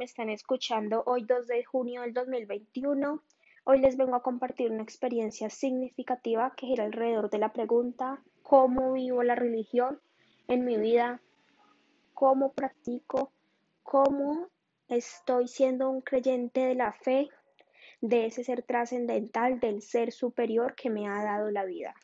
me están escuchando hoy 2 de junio del 2021. Hoy les vengo a compartir una experiencia significativa que gira alrededor de la pregunta ¿cómo vivo la religión en mi vida? ¿Cómo practico? ¿Cómo estoy siendo un creyente de la fe, de ese ser trascendental, del ser superior que me ha dado la vida?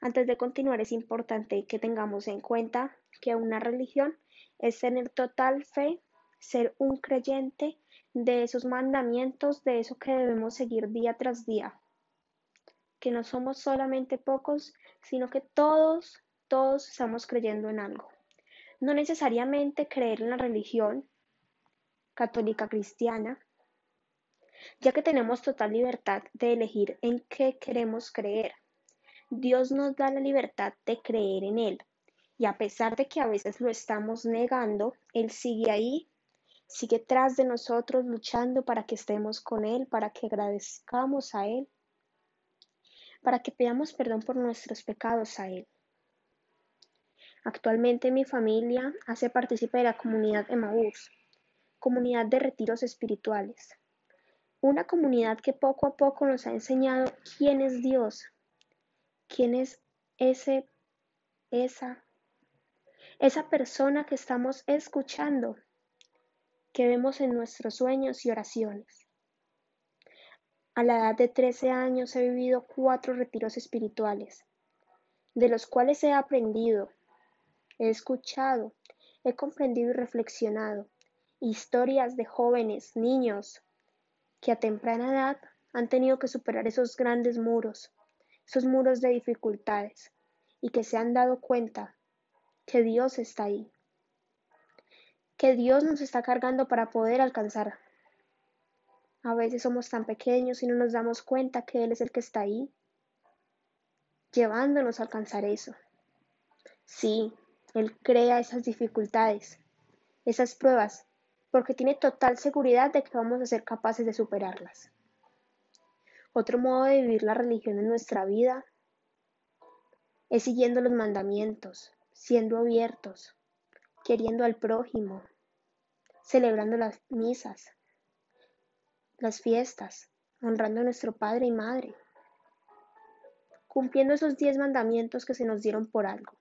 Antes de continuar es importante que tengamos en cuenta que una religión es tener total fe, ser un creyente de esos mandamientos, de eso que debemos seguir día tras día. Que no somos solamente pocos, sino que todos, todos estamos creyendo en algo. No necesariamente creer en la religión católica cristiana, ya que tenemos total libertad de elegir en qué queremos creer. Dios nos da la libertad de creer en Él, y a pesar de que a veces lo estamos negando, Él sigue ahí, sigue tras de nosotros luchando para que estemos con Él, para que agradezcamos a Él, para que pidamos perdón por nuestros pecados a Él. Actualmente mi familia hace partícipe de la comunidad Emmaús, comunidad de retiros espirituales. Una comunidad que poco a poco nos ha enseñado quién es Dios, quién es ese, esa esa persona que estamos escuchando, que vemos en nuestros sueños y oraciones. A la edad de 13 años he vivido cuatro retiros espirituales, de los cuales he aprendido, he escuchado, he comprendido y reflexionado historias de jóvenes, niños, que a temprana edad han tenido que superar esos grandes muros, esos muros de dificultades, y que se han dado cuenta que Dios está ahí, que Dios nos está cargando para poder alcanzar. A veces somos tan pequeños y no nos damos cuenta que Él es el que está ahí, llevándonos a alcanzar eso. Sí, Él crea esas dificultades, esas pruebas, porque tiene total seguridad de que vamos a ser capaces de superarlas. Otro modo de vivir la religión en nuestra vida es siguiendo los mandamientos, siendo abiertos, queriendo al prójimo, celebrando las misas, las fiestas, honrando a nuestro Padre y Madre, cumpliendo esos diez mandamientos que se nos dieron por algo.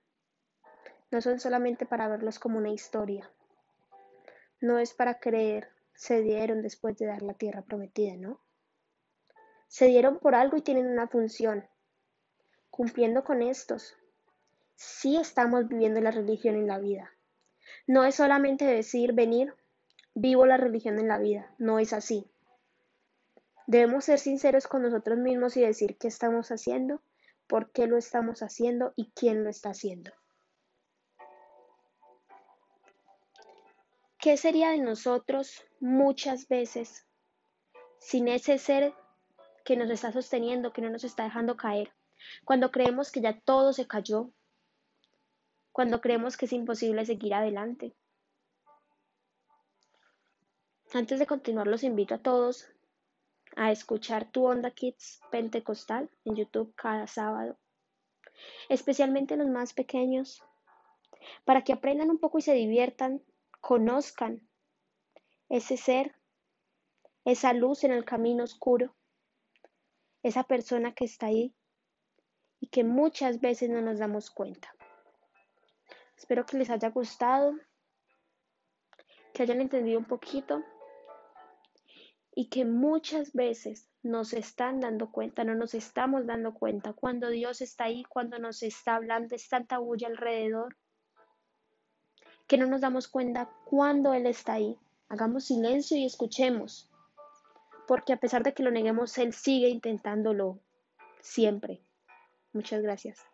No son solamente para verlos como una historia, no es para creer, se dieron después de dar la tierra prometida, ¿no? Se dieron por algo y tienen una función. Cumpliendo con estos, sí estamos viviendo la religión en la vida. No es solamente decir, venir, vivo la religión en la vida. No es así. Debemos ser sinceros con nosotros mismos y decir qué estamos haciendo, por qué lo estamos haciendo y quién lo está haciendo. ¿Qué sería de nosotros muchas veces sin ese ser que nos está sosteniendo, que no nos está dejando caer? Cuando creemos que ya todo se cayó, cuando creemos que es imposible seguir adelante. Antes de continuar, los invito a todos a escuchar Tu Onda Kids Pentecostal en YouTube cada sábado, especialmente los más pequeños, para que aprendan un poco y se diviertan, conozcan ese ser, esa luz en el camino oscuro, esa persona que está ahí y que muchas veces no nos damos cuenta. Espero que les haya gustado, que hayan entendido un poquito y que muchas veces nos están dando cuenta, no nos estamos dando cuenta cuando Dios está ahí, cuando nos está hablando, es tanta bulla alrededor, que no nos damos cuenta cuando Él está ahí. Hagamos silencio y escuchemos, porque a pesar de que lo neguemos, Él sigue intentándolo siempre. Muchas gracias.